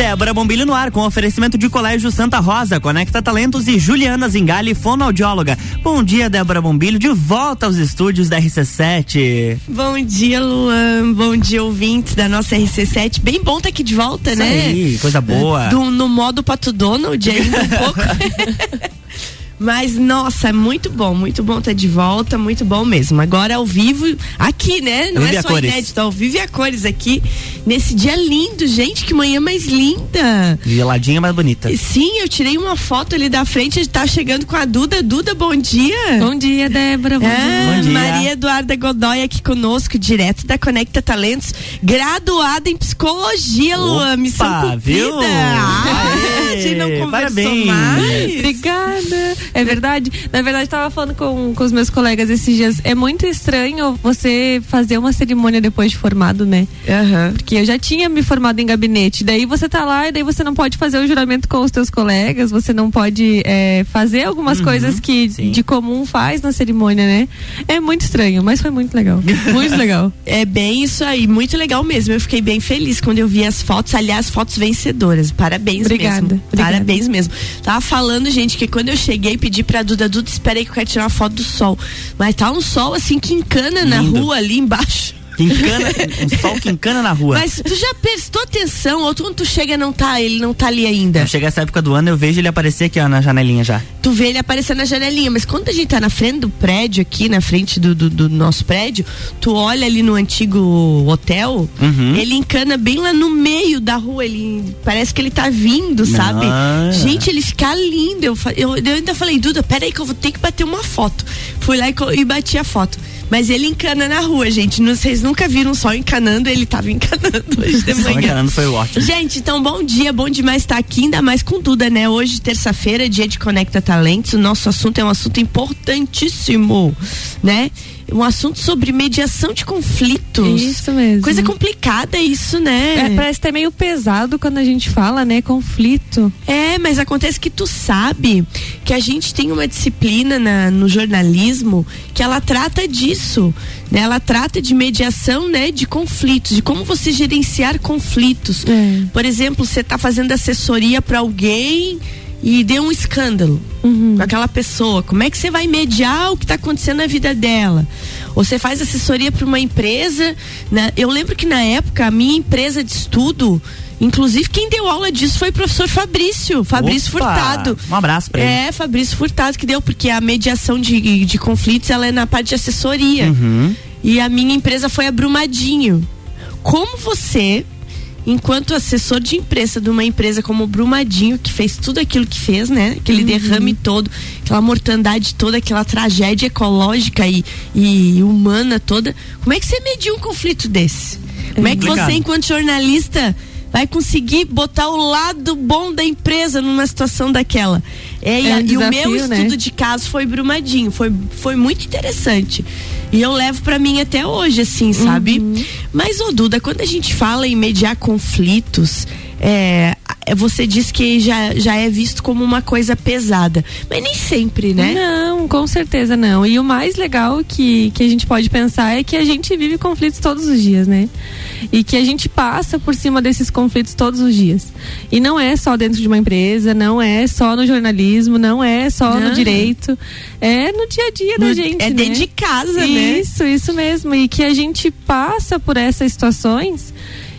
Débora Bombilho no ar com oferecimento de Colégio Santa Rosa, Conecta Talentos e Juliana Zingali, fonoaudióloga. Bom dia, Débora Bombilho, de volta aos estúdios da RC7. Bom dia, Luan. Bom dia, ouvintes da nossa RC7. Bem bom estar tá aqui de volta, Isso né? Aí, coisa boa. Do, no modo Pato Donald ainda um pouco. Mas, nossa, é muito bom, muito bom estar tá de volta, muito bom mesmo. Agora ao vivo, aqui, né? Não Vive é só inédito, ao vivo e a cores aqui, nesse dia lindo, gente, que manhã mais linda. Geladinha mais bonita. Sim, eu tirei uma foto ali da frente, tá chegando com a Duda. Duda, bom dia. Bom dia, Débora. Bom, ah, bom dia. Maria Eduarda Godoy aqui conosco, direto da Conecta Talentos, graduada em psicologia, Luan, missão cumprida. Viu? Ah, a gente não conversou Parabéns. mais. Obrigada. É verdade. Na verdade, estava falando com, com os meus colegas esses dias. É muito estranho você fazer uma cerimônia depois de formado, né? Uhum. Porque eu já tinha me formado em gabinete. Daí você tá lá e daí você não pode fazer o juramento com os teus colegas, você não pode é, fazer algumas Uhum, coisas que sim. de comum faz na cerimônia, né? É muito estranho, mas foi muito legal. Muito legal. É bem isso aí, muito legal mesmo. Eu fiquei bem feliz quando eu vi as fotos, aliás, fotos vencedoras. Parabéns Obrigada, mesmo. obrigada. Parabéns mesmo. Tava falando, gente, que quando eu cheguei, pedi pra Duda, Duda, espera aí que eu quero tirar uma foto do sol. Mas tá um sol assim que encana na Lindo. rua ali embaixo. Que encana, um sol que encana na rua. Mas tu já prestou atenção, ou tu, quando tu chega não tá, ele não tá ali ainda. Quando chega essa época do ano, eu vejo ele aparecer aqui ó, na janelinha já. Tu vê ele aparecer na janelinha, mas quando a gente tá na frente do prédio aqui, na frente do, do, do nosso prédio, tu olha ali no antigo hotel, Uhum. ele encana bem lá no meio da rua, ele parece que ele tá vindo, sabe? Ah. Gente, ele fica lindo. Eu, eu, eu ainda falei, Duda, peraí que eu vou ter que bater uma foto. Fui lá e, e bati a foto. Mas ele encana na rua, gente. Vocês nunca viram só encanando, ele tava encanando hoje de Só manhã. encanando foi ótimo. Gente, então bom dia, bom demais estar aqui, ainda mais com Duda, né? Hoje, terça-feira, dia de Conecta Talentos. O nosso assunto é um assunto importantíssimo, né? Um assunto sobre mediação de conflitos. Isso mesmo. Coisa complicada isso, né? É, parece até meio pesado quando a gente fala, né? Conflito. É, mas acontece que tu sabe que a gente tem uma disciplina na- no jornalismo que ela trata disso, né? Ela trata de mediação, né? De conflitos, de como você gerenciar conflitos. É. Por exemplo, você está fazendo assessoria para alguém e deu um escândalo Uhum. com aquela pessoa. Como é que você vai mediar o que está acontecendo na vida dela? Ou você faz assessoria para uma empresa. Né? Eu lembro que na época a minha empresa de estudo, inclusive quem deu aula disso foi o professor Fabrício, Fabrício Opa, Furtado. Um abraço pra ele. É, Fabrício Furtado que deu, porque a mediação de, de conflitos ela é na parte de assessoria. Uhum. E a minha empresa foi a Brumadinho. Como você, enquanto assessor de imprensa de uma empresa como o Brumadinho, que fez tudo aquilo que fez, né? Aquele derrame todo, aquela mortandade toda, aquela tragédia ecológica e, e humana toda, como é que você mediu um conflito desse? Como é que você, enquanto jornalista, vai conseguir botar o lado bom da empresa numa situação daquela? É, e, É um e o meu desafio, né? estudo de caso foi Brumadinho, foi, foi muito interessante. E eu levo pra mim até hoje, assim, sabe? Uhum. Mas, ô Duda, quando a gente fala em mediar conflitos, é, você diz que já, já é visto como uma coisa pesada. Mas nem sempre, né? Não, com certeza não. E o mais legal que, que a gente pode pensar é que a gente vive conflitos todos os dias, né? E que a gente passa por cima desses conflitos todos os dias. E não é só dentro de uma empresa, não é só no jornalismo, não é só Não. no direito. É no dia a dia da No- gente. é né? dentro de casa, né? Isso, isso mesmo. E que a gente passa por essas situações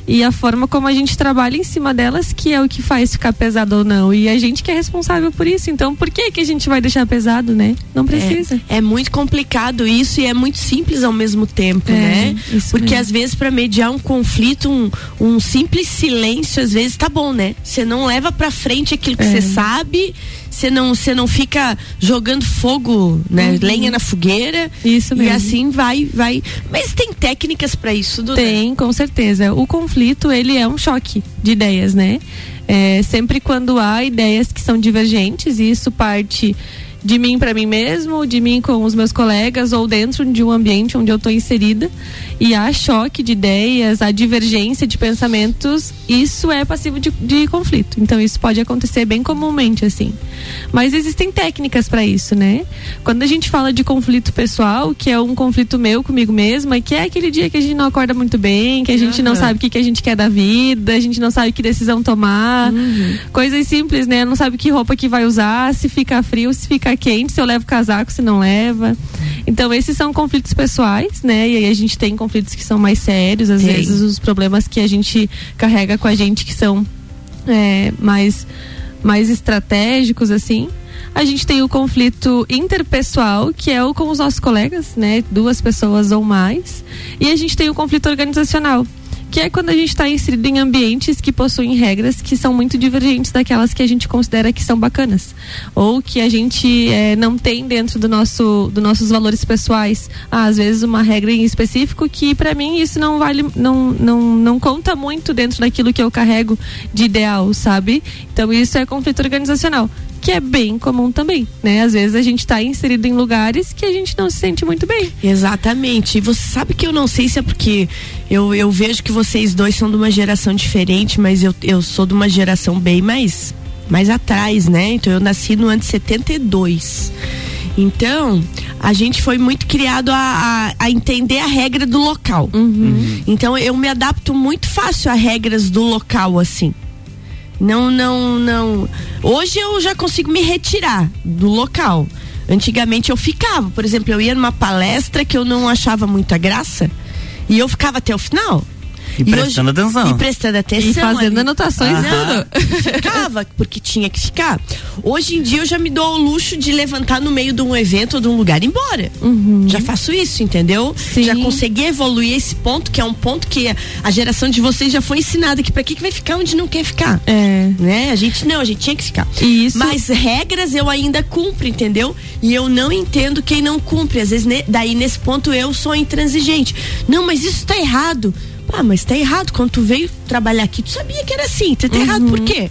e a forma como a gente trabalha em cima delas que é o que faz ficar pesado ou não. E a gente que é responsável por isso. Então, por que que a gente vai deixar pesado, né? Não precisa. É, é muito complicado isso e é muito simples ao mesmo tempo, É, né? Porque mesmo. às vezes para mediar um conflito, um, um simples silêncio, às vezes tá bom, né? Você não leva pra frente aquilo que É. você sabe, você não, você não fica jogando fogo, né? Lenha na fogueira. Uhum. Isso E mesmo. assim vai, vai. Mas tem técnicas pra isso, Duda? Tem, com certeza. O conflito, ele é um choque de ideias, né? É, sempre quando há ideias que são divergentes, e isso parte de mim para mim mesmo, de mim com os meus colegas ou dentro de um ambiente onde eu estou inserida. E há choque de ideias, há divergência de pensamentos, isso é passivo de, de conflito. Então isso pode acontecer bem comumente assim. Mas existem técnicas para isso, né? Quando a gente fala de conflito pessoal, que é um conflito meu comigo mesma, que é aquele dia que a gente não acorda muito bem, que a gente uhum. não sabe o que, que a gente quer da vida, a gente não sabe que decisão tomar, uhum. coisas simples, né? Não sabe que roupa que vai usar, se fica frio, se fica quente, se eu levo casaco, se não leva. Então, esses são conflitos pessoais, né? E aí a gente tem conflitos que são mais sérios, às Sim. vezes os problemas que a gente carrega com a gente que são é, mais, mais estratégicos, assim. A gente tem o conflito interpessoal, que é o com os nossos colegas, né? Duas pessoas ou mais. E a gente tem o conflito organizacional, que é quando a gente está inserido em ambientes que possuem regras que são muito divergentes daquelas que a gente considera que são bacanas. Ou que a gente é, não tem dentro do nosso dos nossos valores pessoais. Ah, às vezes uma regra em específico que para mim isso não vale não, não não conta muito dentro daquilo que eu carrego de ideal sabe? Então isso é conflito organizacional que é bem comum também, né? Às vezes a gente está inserido em lugares que a gente não se sente muito bem. Exatamente. E você sabe que eu não sei se é porque eu, eu vejo que vocês dois são de uma geração diferente, mas eu, eu sou de uma geração bem mais, mais atrás, né? Então eu nasci no ano de 72. Então, a gente foi muito criado a, a, a entender a regra do local. Uhum. Então, eu me adapto muito fácil a regras do local, assim. Não, não, não. Hoje eu já consigo me retirar do local. Antigamente eu ficava, por exemplo, eu ia numa palestra que eu não achava muita graça e eu ficava até o final. E, e prestando hoje, atenção. E prestando atenção. E fazendo ali. anotações e tudo. Ficava, porque tinha que ficar. Hoje em dia eu já me dou o luxo de levantar no meio de um evento ou de um lugar e ir embora. Uhum. Já faço isso, entendeu? Sim. Já consegui evoluir esse ponto, que é um ponto que a geração de vocês já foi ensinada que para que, que vai ficar onde não quer ficar. É. Né? A gente não, a gente tinha que ficar. Isso. Mas regras eu ainda cumpro, entendeu? E eu não entendo quem não cumpre. Às vezes, daí nesse ponto eu sou intransigente. Não, mas isso tá errado. Ah, mas tá errado. Quando tu veio trabalhar aqui, tu sabia que era assim. Tu tá uhum. errado por quê?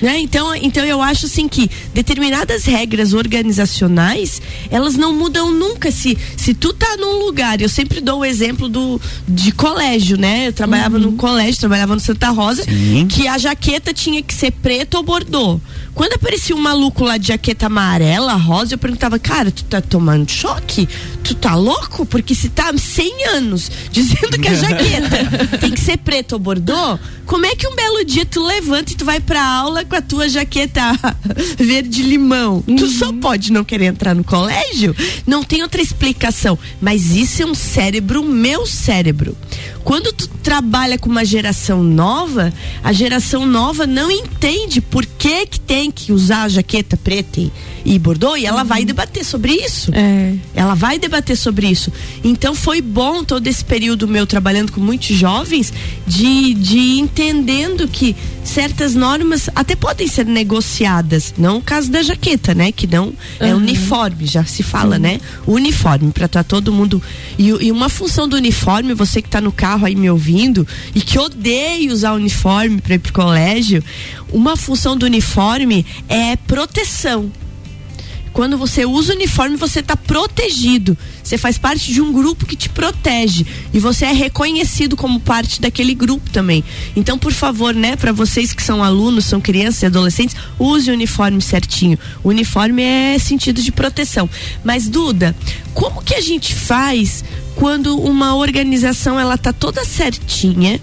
Né? Então, então eu acho assim que determinadas regras organizacionais, elas não mudam nunca. Se, se tu tá num lugar, eu sempre dou o exemplo do, de colégio, né? Eu trabalhava uhum. no colégio, trabalhava no Santa Rosa, Sim. que a jaqueta tinha que ser preta ou bordô. Quando aparecia um maluco lá de jaqueta amarela, rosa, eu perguntava, cara, tu tá tomando choque? Tu tá louco? Porque se tá 100 anos dizendo que a jaqueta tem que ser preta ou bordô, como é que um belo dia tu levanta e tu vai pra aula com a tua jaqueta verde limão? Uhum. Tu só pode não querer entrar no colégio? Não tem outra explicação. Mas isso é um cérebro, meu cérebro. Quando tu trabalha com uma geração nova, a geração nova não entende por que que tem que usar a jaqueta preta e, e bordô e ela uhum. vai debater sobre isso. É. Ela vai debater sobre isso. Então foi bom todo esse período meu trabalhando com muitos jovens de, de entendendo que certas normas até podem ser negociadas, não o caso da jaqueta, né, que não uhum. é uniforme, já se fala, Sim. né? Uniforme para estar tá todo mundo e, e uma função do uniforme, você que está no carro carro aí me ouvindo e que odeia usar uniforme para ir pro colégio, uma função do uniforme é proteção. Quando você usa o uniforme, você está protegido. Você faz parte de um grupo que te protege e você é reconhecido como parte daquele grupo também. Então, por favor, né, para vocês que são alunos, são crianças e adolescentes, use o uniforme certinho. O uniforme é sentido de proteção. Mas Duda, como que a gente faz quando uma organização ela tá toda certinha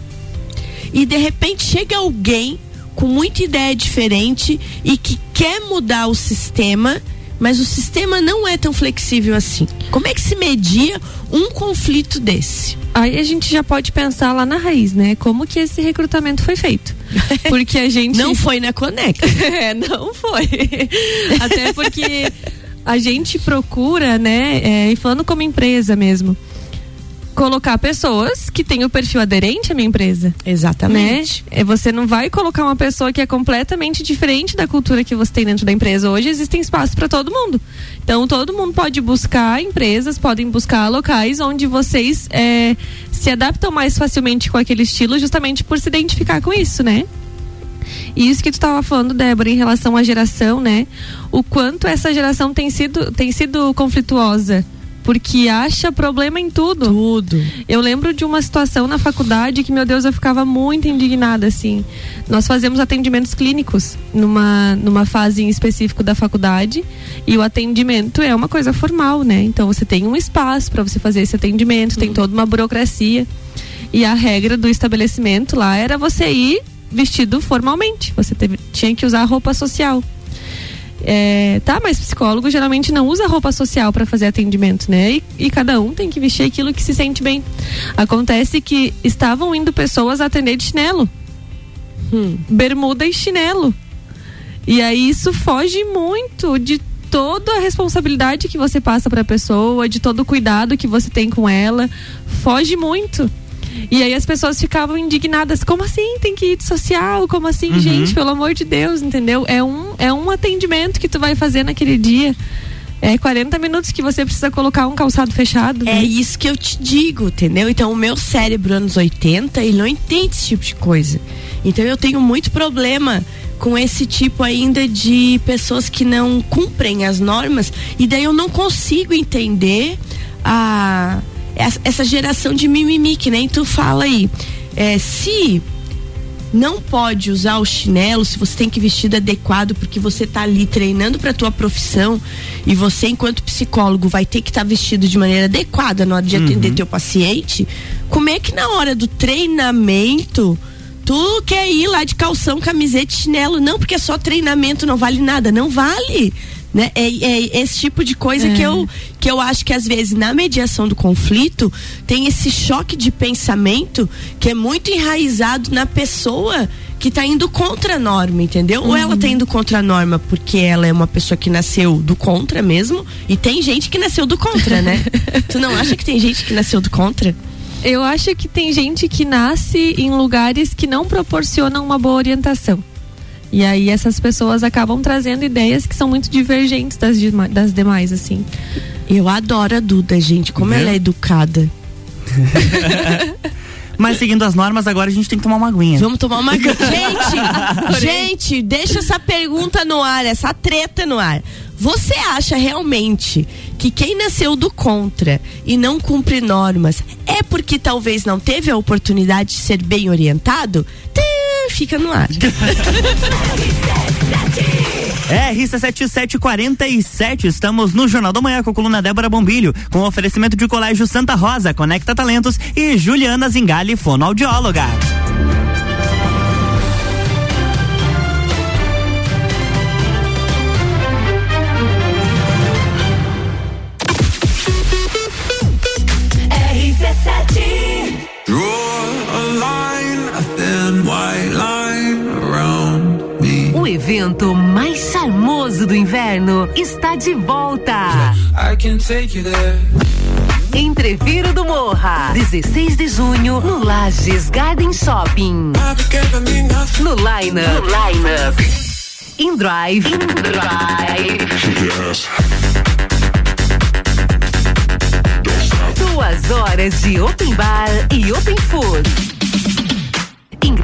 e de repente chega alguém com muita ideia diferente e que quer mudar o sistema, mas o sistema não é tão flexível assim. Como é que se media um conflito desse? Aí a gente já pode pensar lá na raiz, né? Como que esse recrutamento foi feito? Porque a gente não foi na Conecta. é, não foi. Até porque a gente procura, né? É, e falando como empresa mesmo colocar pessoas que têm o perfil aderente à minha empresa. Exatamente. Né? Você não vai colocar uma pessoa que é completamente diferente da cultura que você tem dentro da empresa. Hoje existem espaços para todo mundo. Então todo mundo pode buscar empresas, podem buscar locais onde vocês é, se adaptam mais facilmente com aquele estilo, justamente por se identificar com isso, né? E isso que tu estava falando, Débora, em relação à geração, né? O quanto essa geração tem sido, tem sido conflituosa porque acha problema em tudo. Tudo. Eu lembro de uma situação na faculdade que, meu Deus, eu ficava muito indignada, assim. Nós fazemos atendimentos clínicos numa, numa fase em específico da faculdade e o atendimento é uma coisa formal, né? Então você tem um espaço para você fazer esse atendimento, uhum. tem toda uma burocracia. E a regra do estabelecimento lá era você ir vestido formalmente. Você teve, tinha que usar roupa social. É, tá, mas psicólogo geralmente não usa roupa social para fazer atendimento, né? E, e, cada um tem que vestir aquilo que se sente bem. Acontece que estavam indo pessoas atender de chinelo, hum. bermuda e chinelo. E aí isso foge muito de toda a responsabilidade que você passa para a pessoa, de todo o cuidado que você tem com ela. Foge muito. E aí as pessoas ficavam indignadas. Como assim? Tem que ir de social? Como assim, uhum. gente? Pelo amor de Deus, entendeu? É um, é um atendimento que tu vai fazer naquele dia. É 40 minutos que você precisa colocar um calçado fechado. Né? É isso que eu te digo, entendeu? Então o meu cérebro anos 80, ele não entende esse tipo de coisa. Então eu tenho muito problema com esse tipo ainda de pessoas que não cumprem as normas e daí eu não consigo entender a essa geração de mimimi que nem tu fala aí. É, se não pode usar o chinelo se você tem que vestir adequado porque você está ali treinando para tua profissão e você enquanto psicólogo vai ter que estar tá vestido de maneira adequada na hora de uhum. atender teu paciente, como é que na hora do treinamento tu quer ir lá de calção, camiseta e chinelo? Não, porque é só treinamento, não vale nada, não vale. Né? É, é esse tipo de coisa é. que, eu, que eu acho que às vezes na mediação do conflito tem esse choque de pensamento que é muito enraizado na pessoa que está indo contra a norma, entendeu? Uhum. Ou ela está indo contra a norma porque ela é uma pessoa que nasceu do contra mesmo, e tem gente que nasceu do contra, né? tu não acha que tem gente que nasceu do contra? Eu acho que tem gente que nasce em lugares que não proporcionam uma boa orientação. E aí essas pessoas acabam trazendo ideias que são muito divergentes das, das demais, assim. Eu adoro a Duda, gente, como ela é educada. Mas seguindo as normas, agora a gente tem que tomar uma aguinha. Vamos tomar uma aguinha. gente, gente, deixa essa pergunta no ar, essa treta no ar. Você acha realmente que quem nasceu do contra e não cumpre normas é porque talvez não teve a oportunidade de ser bem orientado? Fica no ar. RC7747, estamos no Jornal da Manhã com a coluna Débora Bombilho, com oferecimento de Colégio Santa Rosa, Conecta Talentos e Juliana Zingali, fonoaudióloga. Evento mais charmoso do inverno está de volta. Entreviro do Morra, 16 de junho, no Lages Garden Shopping. No Line Up. No Line Up. In Drive. In Drive. Duas horas de open bar e open food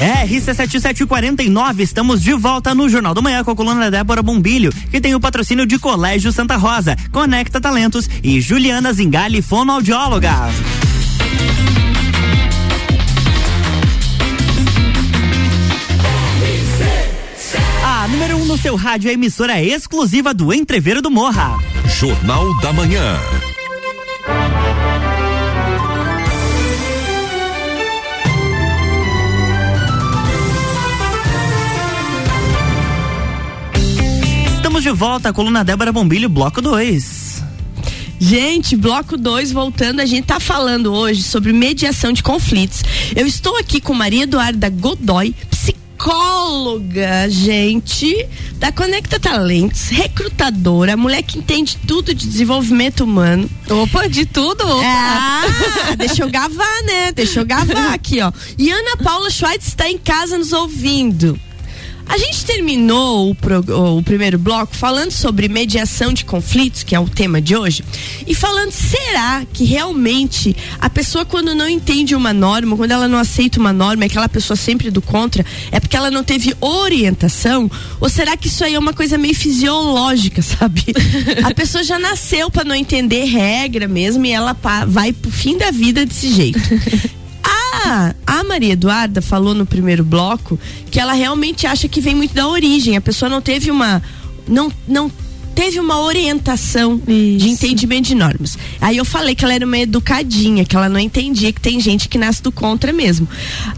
RC7749, estamos de volta no Jornal do Manhã com a coluna Débora Bombilho, que tem o patrocínio de Colégio Santa Rosa, Conecta Talentos e Juliana Zingali, fonoaudióloga. A número 1 um no seu rádio é a emissora exclusiva do Entreveiro do Morra. Jornal da Manhã. De volta à coluna Débora Bombilho, bloco 2. Gente, bloco 2 voltando, a gente tá falando hoje sobre mediação de conflitos. Eu estou aqui com Maria Eduarda Godoy, psicóloga, gente, da Conecta Talentos, recrutadora, mulher que entende tudo de desenvolvimento humano. Opa, de tudo? Opa. Ah, deixa eu gavar, né? Deixa eu gavar aqui, ó. E Ana Paula Schweitz está em casa nos ouvindo. A gente terminou o, pro, o, primeiro bloco falando sobre mediação de conflitos, que é o tema de hoje, e falando, será que realmente a pessoa, quando não entende uma norma, quando ela não aceita uma norma, é aquela pessoa sempre do contra, é porque ela não teve orientação? Ou será que isso aí é uma coisa meio fisiológica, sabe? a pessoa já nasceu para não entender regra mesmo e ela vai pro fim da vida desse jeito. A Maria Eduarda falou no primeiro bloco que ela realmente acha que vem muito da origem. A pessoa não teve uma. Não, não teve uma orientação Isso. de entendimento de normas. Aí eu falei que ela era uma educadinha, que ela não entendia que tem gente que nasce do contra mesmo.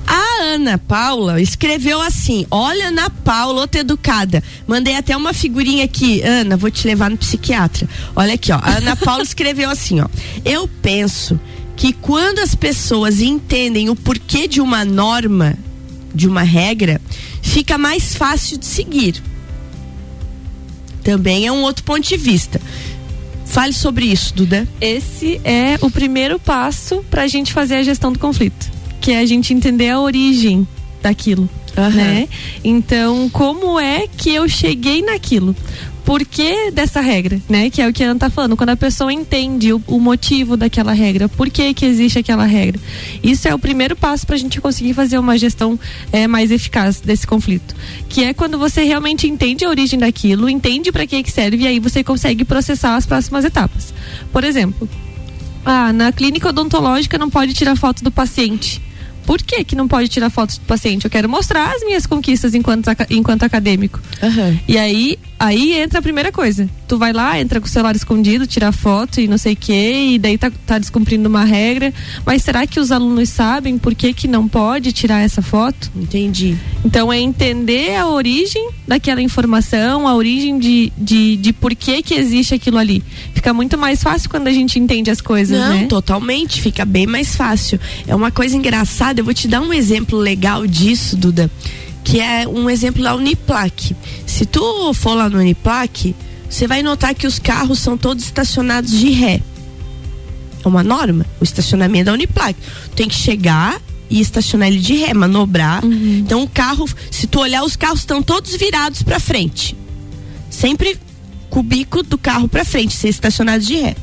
A Ana Paula escreveu assim: Olha, Ana Paula, outra educada. Mandei até uma figurinha aqui. Ana, vou te levar no psiquiatra. Olha aqui, ó. A Ana Paula escreveu assim: ó. Eu penso que quando as pessoas entendem o porquê de uma norma, de uma regra, fica mais fácil de seguir. Também é um outro ponto de vista. Fale sobre isso, Duda. Esse é o primeiro passo para a gente fazer a gestão do conflito, que é a gente entender a origem daquilo. Uhum. Né? Então, como é que eu cheguei naquilo? Porquê dessa regra, né? Que é o que a Ana tá falando. Quando a pessoa entende o, o motivo daquela regra, por que que existe aquela regra. Isso é o primeiro passo para a gente conseguir fazer uma gestão é, mais eficaz desse conflito. Que é quando você realmente entende a origem daquilo, entende para que que serve e aí você consegue processar as próximas etapas. Por exemplo, ah, na clínica odontológica não pode tirar foto do paciente. Por que, que não pode tirar fotos do paciente? Eu quero mostrar as minhas conquistas enquanto, enquanto acadêmico. Uhum. E aí, aí entra a primeira coisa. Tu vai lá, entra com o celular escondido, tira foto e não sei o quê, e daí tá, tá descumprindo uma regra. Mas será que os alunos sabem por que, que não pode tirar essa foto? Entendi. Então é entender a origem daquela informação, a origem de, de, de por que, que existe aquilo ali. Fica muito mais fácil quando a gente entende as coisas, não, né? Totalmente, fica bem mais fácil. É uma coisa engraçada, eu vou te dar um exemplo legal disso, Duda que é um exemplo da Uniplac. Se tu for lá no Uniplac, você vai notar que os carros são todos estacionados de ré. É uma norma, o estacionamento da Uniplac. Tem que chegar e estacionar ele de ré, manobrar. Uhum. Então o carro, se tu olhar, os carros estão todos virados para frente. Sempre com o bico do carro para frente, ser estacionados de ré.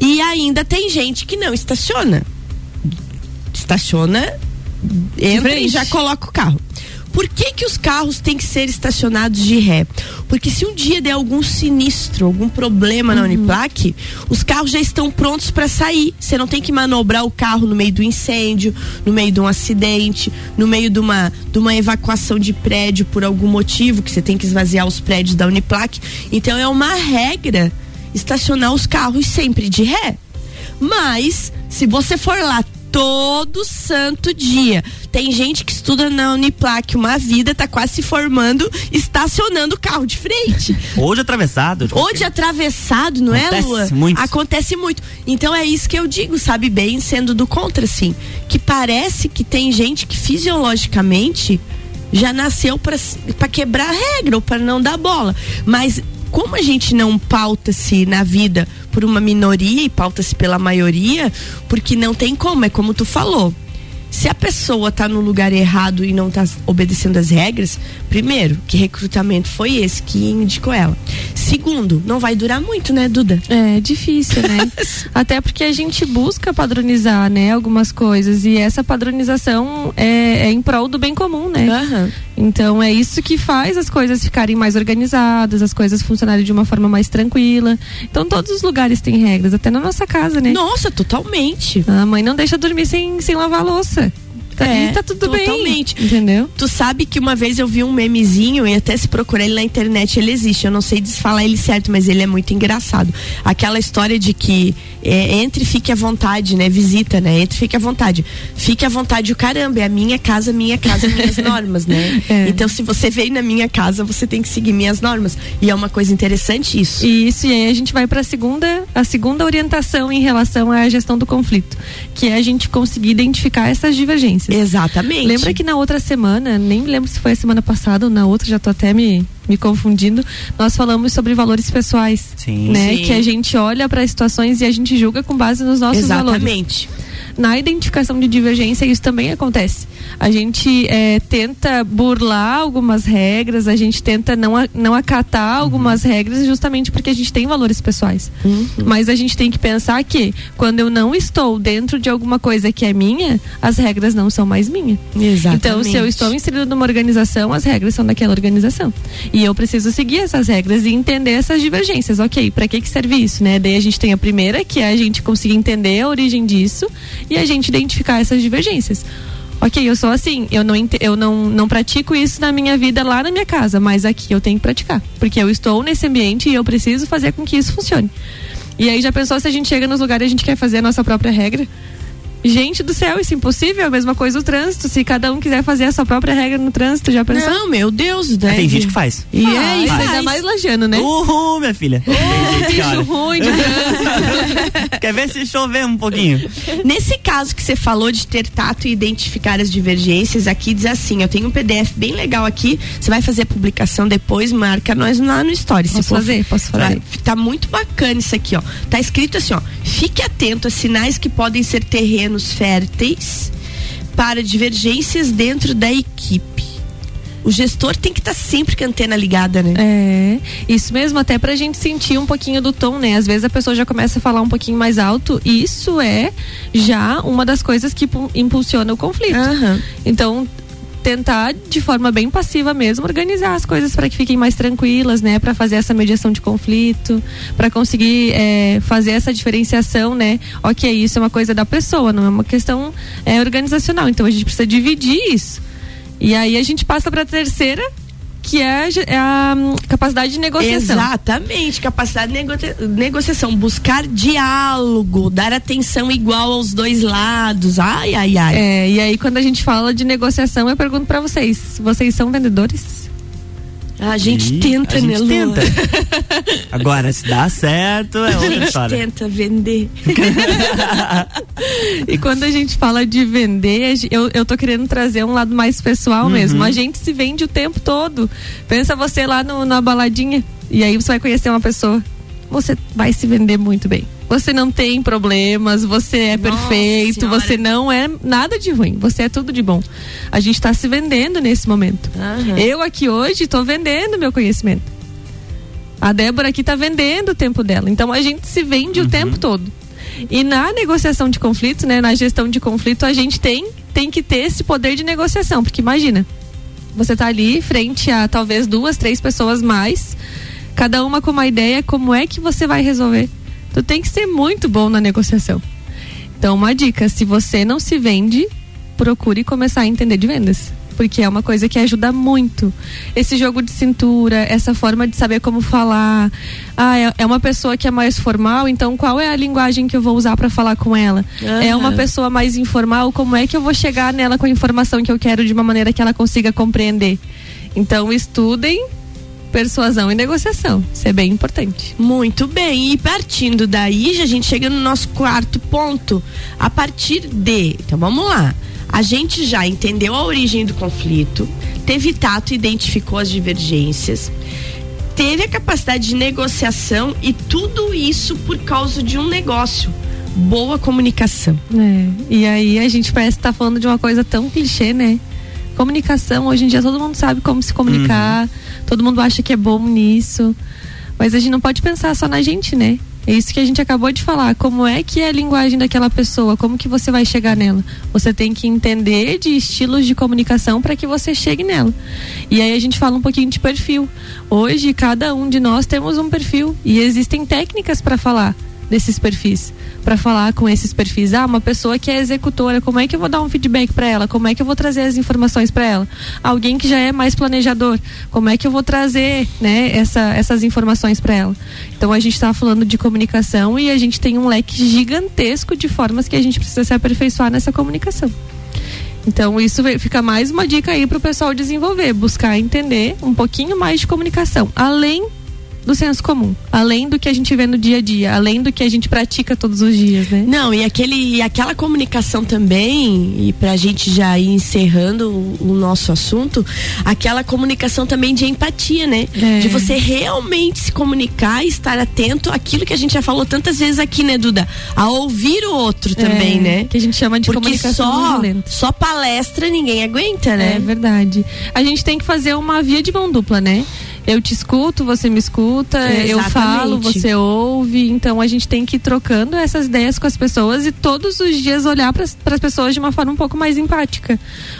E ainda tem gente que não estaciona. Estaciona, entra e já coloca o carro. Por que, que os carros têm que ser estacionados de ré? Porque se um dia der algum sinistro, algum problema uhum. na Uniplac, os carros já estão prontos para sair. Você não tem que manobrar o carro no meio do incêndio, no meio de um acidente, no meio de uma, de uma evacuação de prédio por algum motivo, que você tem que esvaziar os prédios da Uniplac. Então é uma regra estacionar os carros sempre de ré. Mas, se você for lá todo santo dia. Tem gente que estuda na Uniplac uma vida, tá quase se formando, estacionando o carro de frente. De atravessado. Ou de atravessado, não Acontece é, Lua? Muito. Acontece muito. Então é isso que eu digo, sabe bem, sendo do contra, assim. Que parece que tem gente que fisiologicamente já nasceu para quebrar a regra ou para não dar bola. Mas como a gente não pauta-se na vida por uma minoria e pauta-se pela maioria, porque não tem como, é como tu falou se a pessoa tá no lugar errado e não tá obedecendo as regras, primeiro, que recrutamento foi esse que indicou ela. Segundo, não vai durar muito, né, Duda? É difícil, né? Até porque a gente busca padronizar, né, algumas coisas e essa padronização é, é em prol do bem comum, né? Uhum. Então é isso que faz as coisas ficarem mais organizadas, as coisas funcionarem de uma forma mais tranquila. Então todos os lugares têm regras, até na nossa casa, né? Nossa, totalmente. A mãe não deixa dormir sem, sem lavar a louça. Tá, é, tá tudo totalmente. bem. Entendeu? Tu sabe que uma vez eu vi um memezinho e até se procurar ele na internet, ele existe. Eu não sei desfalar ele certo, mas ele é muito engraçado. Aquela história de que é, entre fique à vontade, né? Visita, né? Entre fique à vontade. Fique à vontade o caramba, é a minha casa, minha casa, minhas normas, né? É. Então, se você veio na minha casa, você tem que seguir minhas normas. E é uma coisa interessante isso. Isso, e aí a gente vai para a segunda, a segunda orientação em relação à gestão do conflito, que é a gente conseguir identificar essas divergências. Exatamente. Lembra que na outra semana, nem lembro se foi a semana passada ou na outra, já tô até me, me confundindo, nós falamos sobre valores pessoais. Sim. Né? Sim. Que a gente olha para situações e a gente julga com base nos nossos Exatamente. valores. Exatamente na identificação de divergência isso também acontece. A gente é, tenta burlar algumas regras, a gente tenta não, não acatar algumas uhum. regras justamente porque a gente tem valores pessoais. Uhum. Mas a gente tem que pensar que quando eu não estou dentro de alguma coisa que é minha, as regras não são mais minhas. Exatamente. Então, se eu estou inserido numa organização, as regras são daquela organização. E eu preciso seguir essas regras e entender essas divergências. Ok, para que, que serve isso, né? Daí a gente tem a primeira, que é a gente conseguir entender a origem disso e a gente identificar essas divergências. Ok, eu sou assim, eu não, eu não, não pratico isso na minha vida lá na minha casa, mas aqui eu tenho que praticar. Porque eu estou nesse ambiente e eu preciso fazer com que isso funcione. E aí já pensou se a gente chega nos lugares e a gente quer fazer a nossa própria regra? Gente do céu, isso é impossível. A mesma coisa o trânsito. Se cada um quiser fazer a sua própria regra no trânsito, já pensou? Não, meu Deus. Deve. Tem gente que faz. E é isso. Ainda mais lajando, né? Uhul, minha filha. Oh, bicho ruim de trânsito. Quer ver se chover um pouquinho? Nesse caso que você falou de ter tato e identificar as divergências, aqui diz assim, eu tenho um PDF bem legal aqui, você vai fazer a publicação depois, marca nós lá no Story. Posso for, fazer, posso fazer. Tá muito bacana isso aqui, ó. Tá escrito assim, ó, fique atento a sinais que podem ser terrenos terrenos férteis para divergências dentro da equipe. O gestor tem que estar tá sempre com a antena ligada, né? É, isso mesmo, até pra gente sentir um pouquinho do tom, né? Às vezes a pessoa já começa a falar um pouquinho mais alto, e isso é já uma das coisas que impulsiona o conflito. Uhum. Então, tentar de forma bem passiva mesmo organizar as coisas para que fiquem mais tranquilas, né, para fazer essa mediação de conflito, para conseguir é, fazer essa diferenciação, né? Ok, isso é uma coisa da pessoa, não é uma questão é, organizacional. Então a gente precisa dividir isso. E aí a gente passa para a terceira, que é, é a hum, capacidade de negociação. Exatamente, capacidade de negocia negociação, buscar diálogo, dar atenção igual aos dois lados. Ai, ai, ai. É, e aí quando a gente fala de negociação, eu pergunto para vocês, vocês são vendedores? A gente e tenta, a gente né, Lu? tenta. Agora, se dá certo, é outra A gente história. tenta vender. e quando a gente fala de vender, eu, eu tô querendo trazer um lado mais pessoal uhum. mesmo. A gente se vende o tempo todo. Pensa você lá no, na baladinha e aí você vai conhecer uma pessoa. Você vai se vender muito bem. Você não tem problemas, você é Nossa perfeito, senhora. você não é nada de ruim, você é tudo de bom. A gente está se vendendo nesse momento. Uhum. Eu aqui hoje estou vendendo meu conhecimento. A Débora aqui está vendendo o tempo dela. Então a gente se vende uhum. o tempo todo. E na negociação de conflito, né, na gestão de conflito, a gente tem, tem que ter esse poder de negociação. Porque imagina, você está ali frente a talvez duas, três pessoas mais, cada uma com uma ideia, como é que você vai resolver? tu tem que ser muito bom na negociação. Então, uma dica: se você não se vende, procure começar a entender de vendas. Porque é uma coisa que ajuda muito. Esse jogo de cintura, essa forma de saber como falar. Ah, é, é uma pessoa que é mais formal, então qual é a linguagem que eu vou usar para falar com ela? Uhum. É uma pessoa mais informal, como é que eu vou chegar nela com a informação que eu quero de uma maneira que ela consiga compreender? Então, estudem persuasão e negociação. Isso é bem importante. Muito bem. E partindo daí, a gente chega no nosso quarto ponto. A partir de. Então vamos lá. A gente já entendeu a origem do conflito, teve tato, identificou as divergências, teve a capacidade de negociação e tudo isso por causa de um negócio. Boa comunicação. É, e aí a gente parece estar tá falando de uma coisa tão clichê, né? Comunicação, hoje em dia todo mundo sabe como se comunicar, uhum. Todo mundo acha que é bom nisso. Mas a gente não pode pensar só na gente, né? É isso que a gente acabou de falar. Como é que é a linguagem daquela pessoa? Como que você vai chegar nela? Você tem que entender de estilos de comunicação para que você chegue nela. E aí a gente fala um pouquinho de perfil. Hoje cada um de nós temos um perfil e existem técnicas para falar desses perfis para falar com esses perfis. Ah, uma pessoa que é executora, como é que eu vou dar um feedback para ela? Como é que eu vou trazer as informações para ela? Alguém que já é mais planejador, como é que eu vou trazer, né, essa, essas informações para ela? Então a gente está falando de comunicação e a gente tem um leque gigantesco de formas que a gente precisa se aperfeiçoar nessa comunicação. Então, isso fica mais uma dica aí para o pessoal desenvolver, buscar entender um pouquinho mais de comunicação, além do senso comum, além do que a gente vê no dia a dia, além do que a gente pratica todos os dias, né? Não, e aquele e aquela comunicação também, e pra gente já ir encerrando o, o nosso assunto, aquela comunicação também de empatia, né? É. De você realmente se comunicar e estar atento àquilo que a gente já falou tantas vezes aqui, né, Duda? A ouvir o outro também, é, né? Que a gente chama de Porque comunicação só, só palestra ninguém aguenta, né? É verdade. A gente tem que fazer uma via de mão dupla, né? Eu te escuto, você me escuta, Exatamente. eu falo, você ouve. Então a gente tem que ir trocando essas ideias com as pessoas e todos os dias olhar para as pessoas de uma forma um pouco mais empática.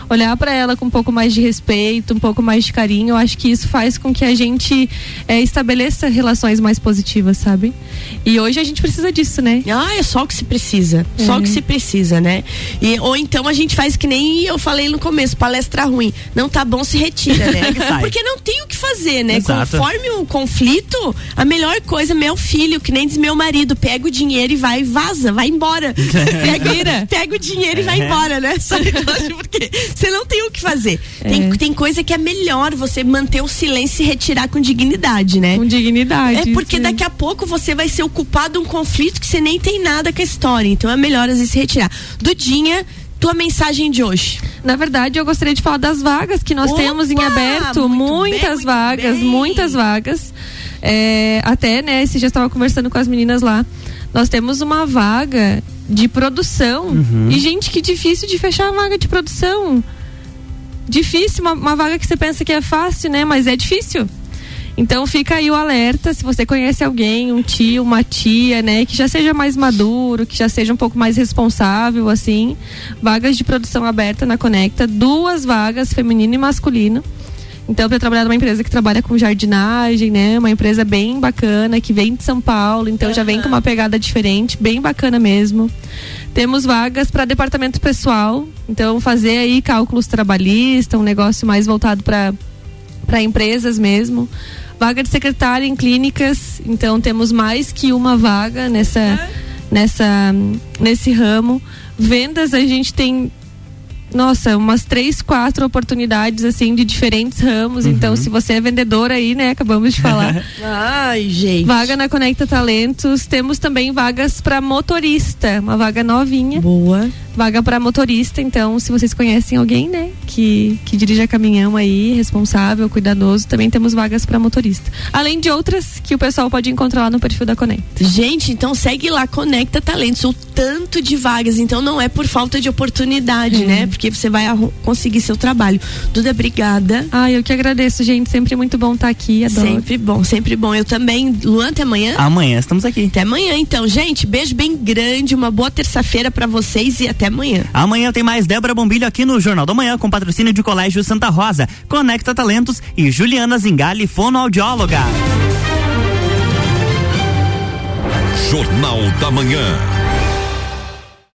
Olhar para ela com um pouco mais de respeito, um pouco mais de carinho. Eu acho que isso faz com que a gente é, estabeleça relações mais positivas, sabe? E hoje a gente precisa disso, né? Ah, é só o que se precisa. É. Só o que se precisa, né? E, ou então a gente faz que nem eu falei no começo, palestra ruim. Não tá bom, se retira, né? Porque não tem o que fazer, né? Exato. Conforme o conflito, a melhor coisa, meu filho, que nem diz meu marido, pega o dinheiro e vai, vaza, vai embora. pega, pega o dinheiro é. e vai é. embora, né? Porque você não tem o que fazer. É. Tem, tem coisa que é melhor você manter o silêncio e retirar com dignidade, né? Com dignidade. É porque sim. daqui a pouco você vai ser o culpado de um conflito que você nem tem nada com a história. Então é melhor às vezes se retirar. Dudinha tua mensagem de hoje? Na verdade, eu gostaria de falar das vagas que nós Opa, temos em aberto. Muitas bem, vagas, muitas vagas. É, até, né, esse já estava conversando com as meninas lá. Nós temos uma vaga de produção. Uhum. E, gente, que difícil de fechar a vaga de produção. Difícil, uma, uma vaga que você pensa que é fácil, né? Mas é difícil. Então fica aí o alerta, se você conhece alguém, um tio, uma tia, né, que já seja mais maduro, que já seja um pouco mais responsável, assim, vagas de produção aberta na Conecta, duas vagas, feminino e masculino. Então, para trabalhar numa empresa que trabalha com jardinagem, né? Uma empresa bem bacana, que vem de São Paulo, então uhum. já vem com uma pegada diferente, bem bacana mesmo. Temos vagas para departamento pessoal, então fazer aí cálculos trabalhistas, um negócio mais voltado para para empresas mesmo vaga de secretária em clínicas, então temos mais que uma vaga nessa, nessa, nesse ramo. Vendas a gente tem nossa, umas três, quatro oportunidades assim de diferentes ramos. Então, uhum. Então, se você é vendedor aí, né, acabamos de falar. Ai, gente. Vaga na Conecta Talentos. Temos também vagas para motorista, uma vaga novinha. Boa. Vaga para motorista, então, se vocês conhecem alguém, né, que que dirija caminhão aí, responsável, cuidadoso, também temos vagas para motorista. Além de outras que o pessoal pode encontrar lá no perfil da Conecta. Gente, então segue lá Conecta Talentos, o tanto de vagas, então não é por falta de oportunidade, é. né? Porque você vai conseguir seu trabalho. Duda, obrigada. Ah, eu que agradeço, gente. Sempre muito bom estar tá aqui. Adoro. Sempre bom, sempre bom. Eu também. Luan, até amanhã? Amanhã estamos aqui. Até amanhã, então. Gente, beijo bem grande, uma boa terça-feira para vocês e até amanhã. Amanhã tem mais Débora Bombilho aqui no Jornal da Manhã com patrocínio de Colégio Santa Rosa, Conecta Talentos e Juliana Zingali, fonoaudióloga. Jornal da Manhã.